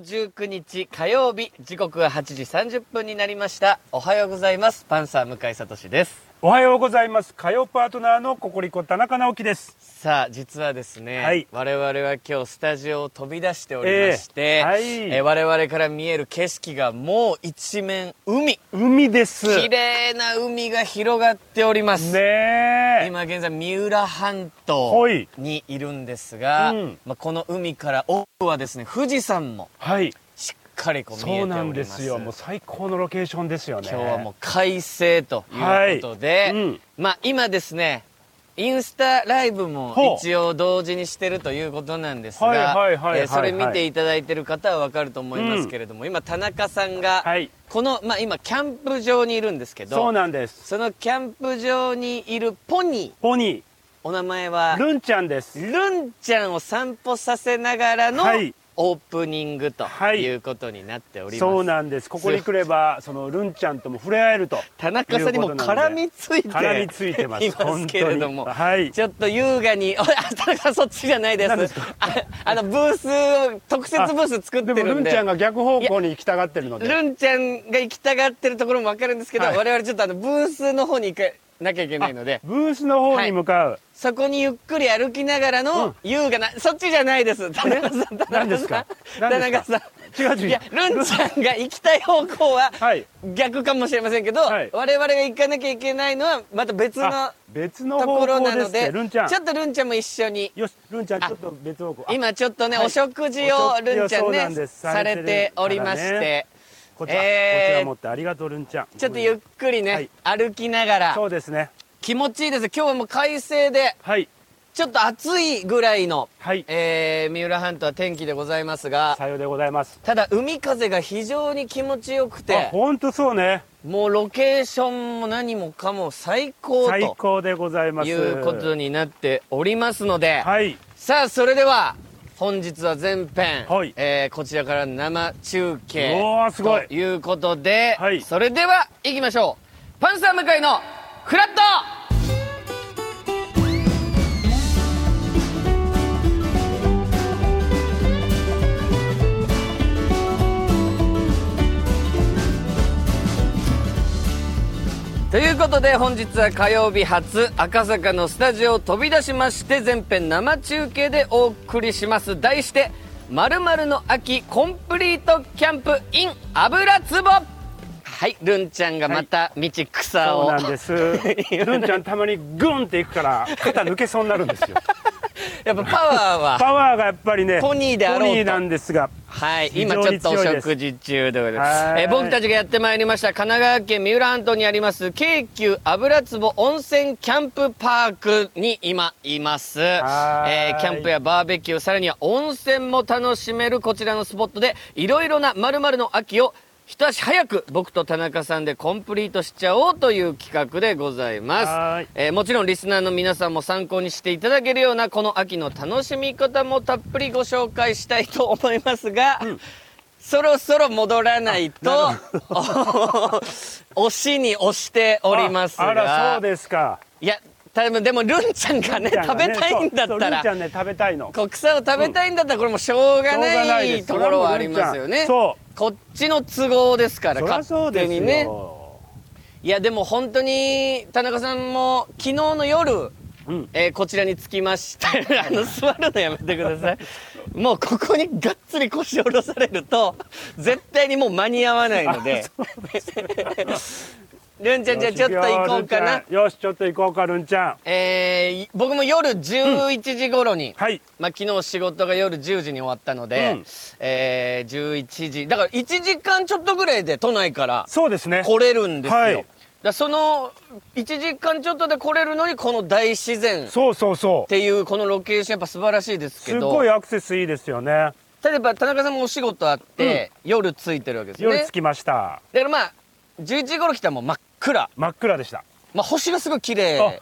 19日火曜日時刻は8時30分になりました。おはようございます。パンサー向井聡です。おはようございます。火曜パートナーのココリコ田中直樹です。さあ実はですね、はい。我々は今日スタジオを飛び出しておりまして、ええはい。えー我々から見える景色がもう一面海。海です。綺麗な海が広がっております、ねえ。今現在三浦半島はい。にいるんですが、うん。まあ、この海から奥はですね富士山もはいかりこう見えております。そうなんですよ。もう最高のロケーションですよね。今日はもう快晴ということで、はい。うん。まあ今ですねインスタライブも一応同時にしてるということなんですがそれ見ていただいてる方はわかると思いますけれども、今田中さんが、はい。この、まあ、今キャンプ場にいるんですけどそうなんです。そのキャンプ場にいるポニー。ポニお名前はールンちゃんです。ルンちゃんを散歩させながらのはいオープニングとはい。いうことになっております、そうなんです。ここに来ればそのルンちゃんとも触れ合えると。田中さんにも絡みついて。絡みついてます。いますけれども、はい。ちょっと優雅に、あ田中さんそっちじゃないです。ああの、ブースを、特設ブース作ってるんで。でもルンちゃんが逆方向に行きたがってるので。ルンちゃんが行きたがってるところもわかるんですけど、はい。我々ちょっとあの、ブースの方に行かなきゃいけないので、ブースの方に向かう、そこにゆっくり歩きながらうん。の優雅な、そっちじゃないです。田中さん、田中さん。何ですか？田中さん。違う違う。いや、ルンちゃんが行きたい方向は、はい。逆かもしれませんけど、はい。我々が行かなきゃいけないのはまた別のあ別のところなのでちょっとルンちゃんも一緒に。よしルンちゃんちょっと別方向。あ今ちょっとね、はい。お食事をルンちゃんねされておりましてるからてこちら、えー。こちら持ってありがとうルンちゃん。ちょっとゆっくりね、歩きながら。そうですね。気持ちいいです。今日はもう快晴ではい。ちょっと暑いぐらいの、はい。えー三浦半島は天気でございますがさようでございます。ただ海風が非常に気持ちよくあて本当そうね。もうロケーションも何もかも最高最と高でございます。いうことになっておりますので、はい。さあそれでは本日は前編、はい。えーこちらから生中継おーすごい。ということで、はい。それでは行きましょう。パンサー向井のフラットということで本日は火曜日初赤坂のスタジオを飛び出しまして全編生中継でお送りします。題して「まるの秋コンプリートキャンプ in 油壺」はいルンちゃんがまた道草を、そうなんです。ルンちゃんたまにグンっていくから肩抜けそうになるんですよやっぱパワーは。パワーがやっぱりねポニーであろうと。ポニーなんですがはい、今ちょっとお食事中でございますは。い。えー僕たちがやってまいりました神奈川県三浦半島にあります京急油壺温泉キャンプパークに今います。えはーキャンプやバーベキュー、さらには温泉も楽しめるこちらのスポットで、いろいろなの秋を一足早く僕と田中さんでコンプリートしちゃおうという企画でございます。えーもちろんリスナーの皆さんも参考にしていただけるようなこの秋の楽しみ方もたっぷりご紹介したいと思いますが、そろそろ戻らないと、押しに押しておりますが。ああらそうですかいや、多分でもルンちゃんがね、食べたいんだったら、そうルンちゃんね食べたいのこう草を食べたいんだったらこれもしょうがしょうがなないですいところはありますよね。そこっちの都合ですから、勝手にね。いや、でも本当に、田中さんも昨日の夜、うん。えーこちらに着きまして あの座るのやめてください。もうここにがっつり腰を下ろされると絶対にもう間に合わないので ルンちゃんじゃあちょっと行こうかな。よしちょっと行こうかルンちゃん。えー僕も夜11時頃に、はい。まあ、昨日仕事が夜10時に終わったので、うん。えー11時だから1時間ちょっとぐらいで都内からそうですね。来れるんですよ、はい。らその1時間ちょっとで来れるのにこの大自然っそうそうそう。ていうこのロケーションやっぱ素晴らしいですけすどごいアクセスいいですよね。例えば田中さんもお仕事あって、夜着いてるわけですよね。夜着きました。だからまあ11時頃来たらもう真っ暗、真っ暗でした。まあ、星がすごい綺麗だっ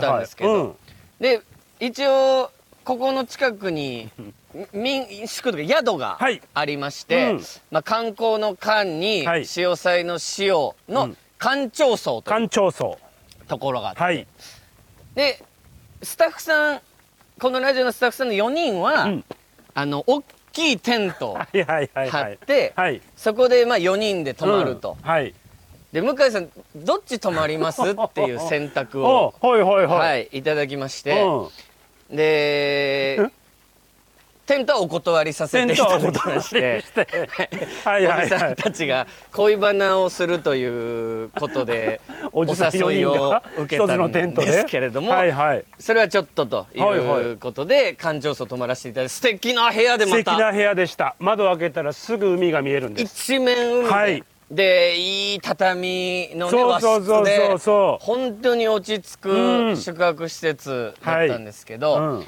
たんはいですけど。うん。で一応ここの近くに民宿とか宿がはい。ありまして、うん。まあ、観光の間にはい。潮祭の潮うのん。館長層というところがあって、はい。でスタッフさんこのラジオのスタッフさんの4人は、うん。あの大きいテントをはいはいはい張はい。って、はい。そこでまあ4人で泊まると、うん。はいで向井さんどっち泊まります？っていう選択をおはいはいはい。はい、いただきまして、うん。でテントはお断りさせていただきまして。して。はいはいおじさんはいたちが恋バナをするということでお おじさん4誘いを受けたんですけれども、はいはい。それはちょっととはいうことで館長層泊まらせていただいて素敵な部屋で素また。敵な部屋でした。窓開けたらすぐ海が見えるんです。一面海で、はいでいい畳のね和室で本当に落ち着うん。く宿泊施設だったんですけど、ううん。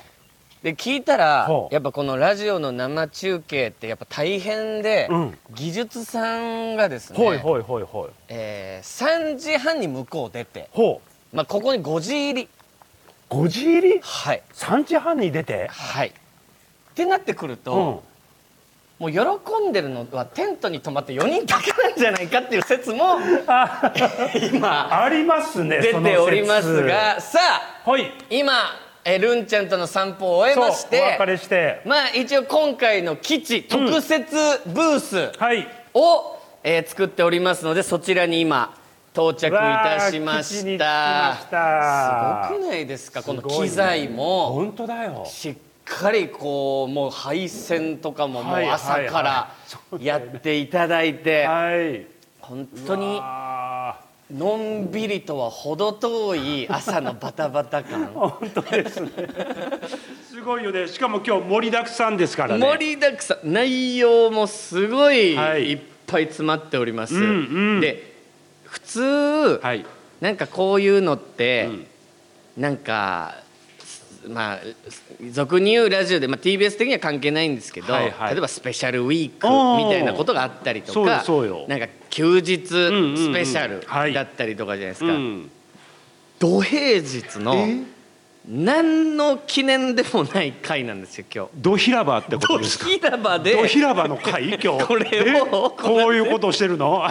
で聞いたらやっぱこのラジオの生中継ってやっぱ大変で、うん。技術さんがですね、ほいほいほいほい。えー3時半に向こう出て、まあ、ここに5時入り。5時入り？はい。3時半に出て？はい。ってなってくると、うんもう喜んでるのはテントに泊まって4人だけなんじゃないかっていう説も 今ありますね出ておりますがさあはい。今えルンちゃんとの散歩を終えまして別れして。まあ一応今回の基地特設ブースはい。を、えー作っておりますのでそちらに今到着いたしました。すごくないですか？この機材も。本当だよ。しっかりこうもう配線とかももうはい朝かはらやっていただいてはい。本当にあのんびりとは程遠い朝のバタバタ感。本当ですね。すごいよね。しかも今日盛りだくさんですからね。盛りだくさん。内容もすごいはい。いっぱい詰まっております、うんうん。で普通、はい。なんかこういうのって、うん。なんかまあ俗に言うラジオで、まあ、TBS 的には関係ないんですけど、はいはい。例えばスペシャルウィークみたいなことがあったりとそうよかそうよ。なんか休日スペシャルはい。だったりとかじゃないですか、うん。土平日の何の記念でもない回なんですよ今日。ド広場ってこと土ですか？広場で？ド広場の会今日。これを？え？こういうことをしてるの？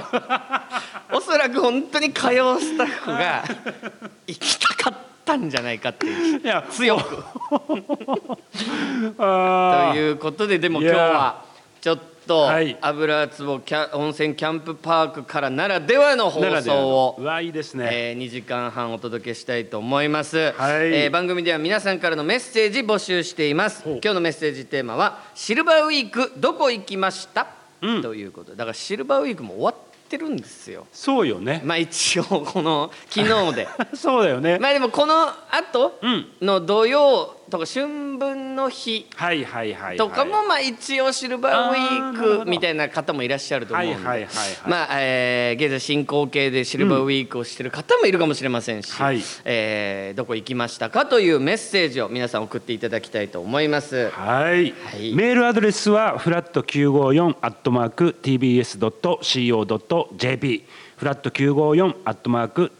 おそらく本当に火曜スタッフが行きたかったんじゃないかっていう。いや強く。ということででも今日はちょっとはい。油壺キャ温泉キャンプパークからならではの放送をうわいいですね、えー、2時間半お届けしたいと思います、はい。えー番組では皆さんからのメッセージ募集しています。今日のメッセージテーマは「シルバーウィークどこ行きました?うん。ということ。でだからシルバーウィークも終わってるんですよ。そうよね、まあ一応この昨日で。そうだよね、まあでもこの後うん。の土曜とか春分の日はいはいはいはい。とかもまあ一応シルバーウィあークみたいな方もいらっしゃると思うんで、はいはいはいはい。まあ、えー現在進行形でシルバーウィークをしてる方もいるかもしれませんし、はい。えーどこ行きましたかというメッセージを皆さん送っていただきたいと思います。はい、はい。メールアドレスはフラット954アットマーク tbs.co.jp フラット954アットマーク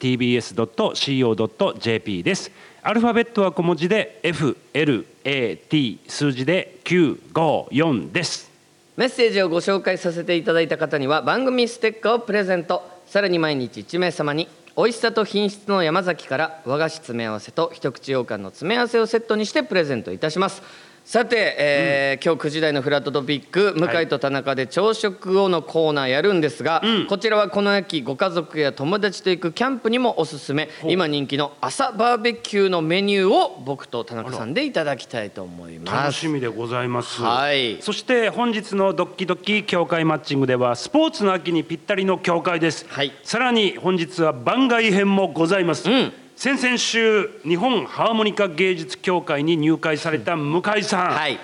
tbs.co.jp ですアルファベットは小文字で FLAT 数字で954です。メッセージをご紹介させていただいた方には番組ステッカーをプレゼント。さらに毎日1名様に美味しさと品質の山崎から和菓子詰め合わせと一口羊羹の詰め合わせをセットにしてプレゼントいたします。さて、えー今日9時台のフラットトピック向井と田中で朝食後のコーナーやるんですが、こちらはこの秋ご家族や友達と行くキャンプにもおすすめ。今人気の朝バーベキューのメニューを僕と田中さんでいただきたいと思います。楽しみでございます、はい。そして本日のドッキドキ協会マッチングではスポーツの秋にぴったりの協会です、はい。さらに本日は番外編もございます、うん先々週日本ハーモニカ芸術協会に入会された向井さん、はい。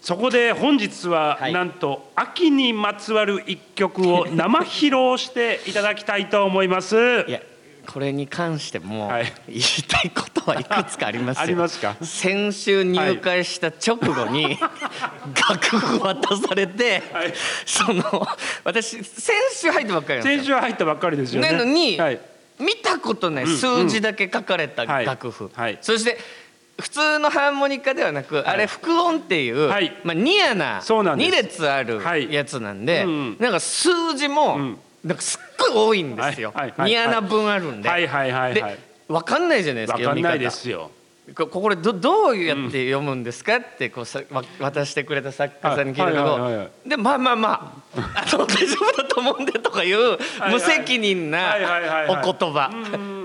そこで本日ははい。なんと秋にまつわる一曲を 生披露していただきたいと思います。いやこれに関してもはい。言いたいことはいくつかありますよ。ありますか？先週入会した直後に楽譜渡されて、はい。その私先週入ったばっかりなんですよ。先週入ったばっかりですよね。なのに、はい、見たことない数字だけ書かれたはい。楽譜、はい。そして普通のハーモニカではなく、あれ副音っていう、はい。まあ、ニアなそうなんです。2列あるはい。やつなんで、なんか数字も、ん。なんかすっごい多いんですよ、ニアな分あるんで、はい。はい。はで分かんないじゃないですかわかんない読み方。ですよここれどどうやって読むんですかってこうさわ渡してくれた作家さんに聞いたけはいはいはいはい。どでまあまあまああの大丈夫だと思うんでとかいうはい無責任なお言葉。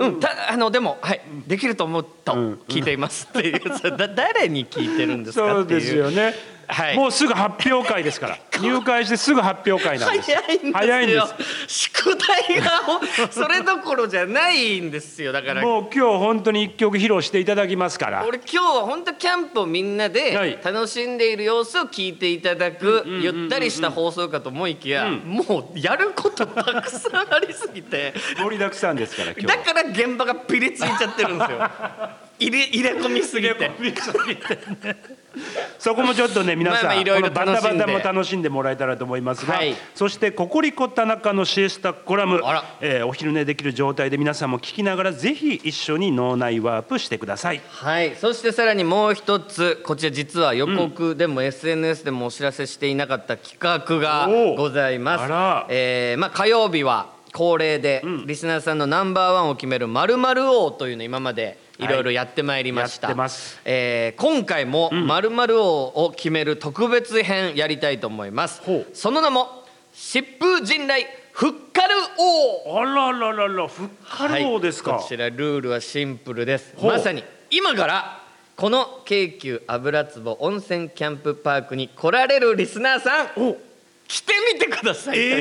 うんたあのでもはいできると思うと聞いていますっていう 誰に聞いてるんですかそうっていうですよね、はい。もうすぐ発表会ですから。入会してすぐ発表会なんです。早いんですよ。早いんです。宿題がそれどころじゃないんですよ。だから。もう今日本当に一曲披露していただきますから。俺今日は本当キャンプをみんなはい。で楽しんでいる様子を聞いていただくゆったりした放送かと思いきや、もうやることたくさんありすぎて。盛りだくさんですから今日だから現場がピリついちゃってるんですよ入れ入れ込みすぎて。そこもちょっとね皆さん、まあまあいろいろバタバタも楽しんでもらえたらと思いますが、はい。そしてココリコ田中のシエスタコラム。えーお昼寝できる状態で皆さんも聞きながらぜひ一緒に脳内ワープしてください。はい。そしてさらにもう一つこちら実は予告でも SNS でもお知らせしていなかった企画がございます。えーまあ火曜日は恒例で、リスナーさんのナンバーワンを決める〇〇王というのを今までい。ろいろやってまいりました、やってます。えー今回も〇〇王を決める特別編やりたいと思います。ほう。その名も疾風陣雷ふっかる王。あららららふっかる王ですか、はい、こちらルールはシンプルです。まさに今からこの京急油壺温泉キャンプパークに来られるリスナーさんお。来てみてくださいという、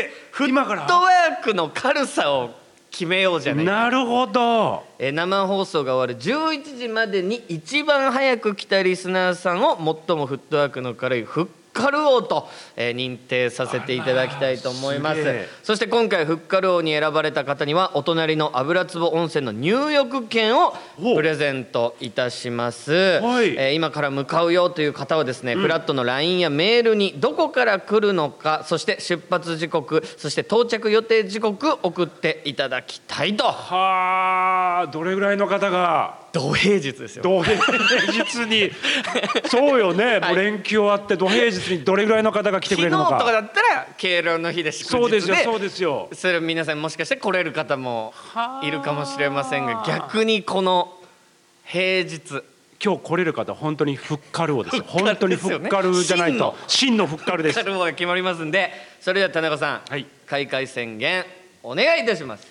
えー、フ今からットワークの軽さを決めようじゃない。かなるほど。えー生放送が終わる11時までに一番早く来たリスナーさんを最もフットワークの軽いフッカル王と、えー認定させていただきたいと思います。そして今回フッカル王に選ばれた方にはお隣の油壺温泉の入浴券をお。プレゼントいたします、はい。えー今から向かうよという方はですね、フラットの LINE やメールにどこから来るのかそして出発時刻そして到着予定時刻送っていただきたいと。はあどれぐらいの方が土平日ですよ。土平日に。そうよね、もう連休終わって土平日にどれぐらいの方が来てくれるのか。昨日とかだったら敬老の日で祝日でそうですよそうですよ。それ皆さんもしかして来れる方もいるかもしれませんが逆にこの平日。今日来れる方本当にフッカル王ですよ。本当にですよね。フッカルじゃないと。真のフッカルです。カルボが決まりますんでそれでは田中さん、はい。開会宣言お願いいたします。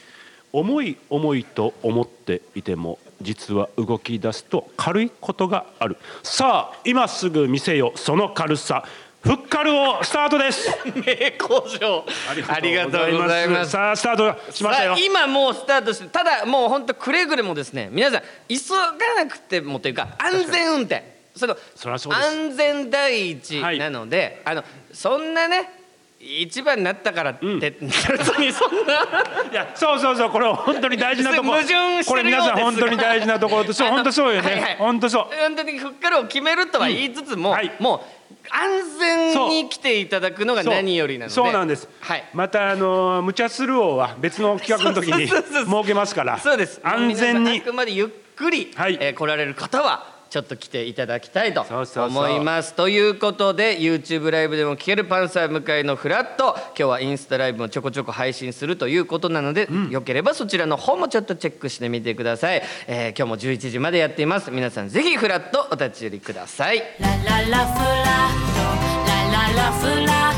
重い重いと思っていても実は動き出すと軽いことがある。さあ今すぐ見せよその軽さ。フッカル王スタートです。名工場。ありがとうございます。さあスタートしましたよ。今もうスタートしてただもう本当くれぐれもですね皆さん急がなくてもというか安全運転。その安全第一はいなので、あのそんなね一番になったからって、ん。別にそんな。いやそうそうそうこれ本当に大事なとこ。ろこれ皆さん本当に大事なところと そう本当そうよね、はいはい。本当そう。本当にふっかるを決めるとは言いつつも、うん。はい。もう安全に来ていただくのが何よりなので。そうなんです、はい。またあの無茶する王は別の企画の時に設けますから。そうです。安全に。あくまでゆっくり、はい。えー来られる方はちょっと来ていただきたいとそうそうそう。思います。ということで YouTube ライブでも聴けるパンサー向井のフラット。今日はインスタライブもちょこちょこ配信するということなので、よければそちらの方もちょっとチェックしてみてください、えー今日も11時までやっています。皆さんぜひフラットお立ち寄りください。ラララフラットラララフ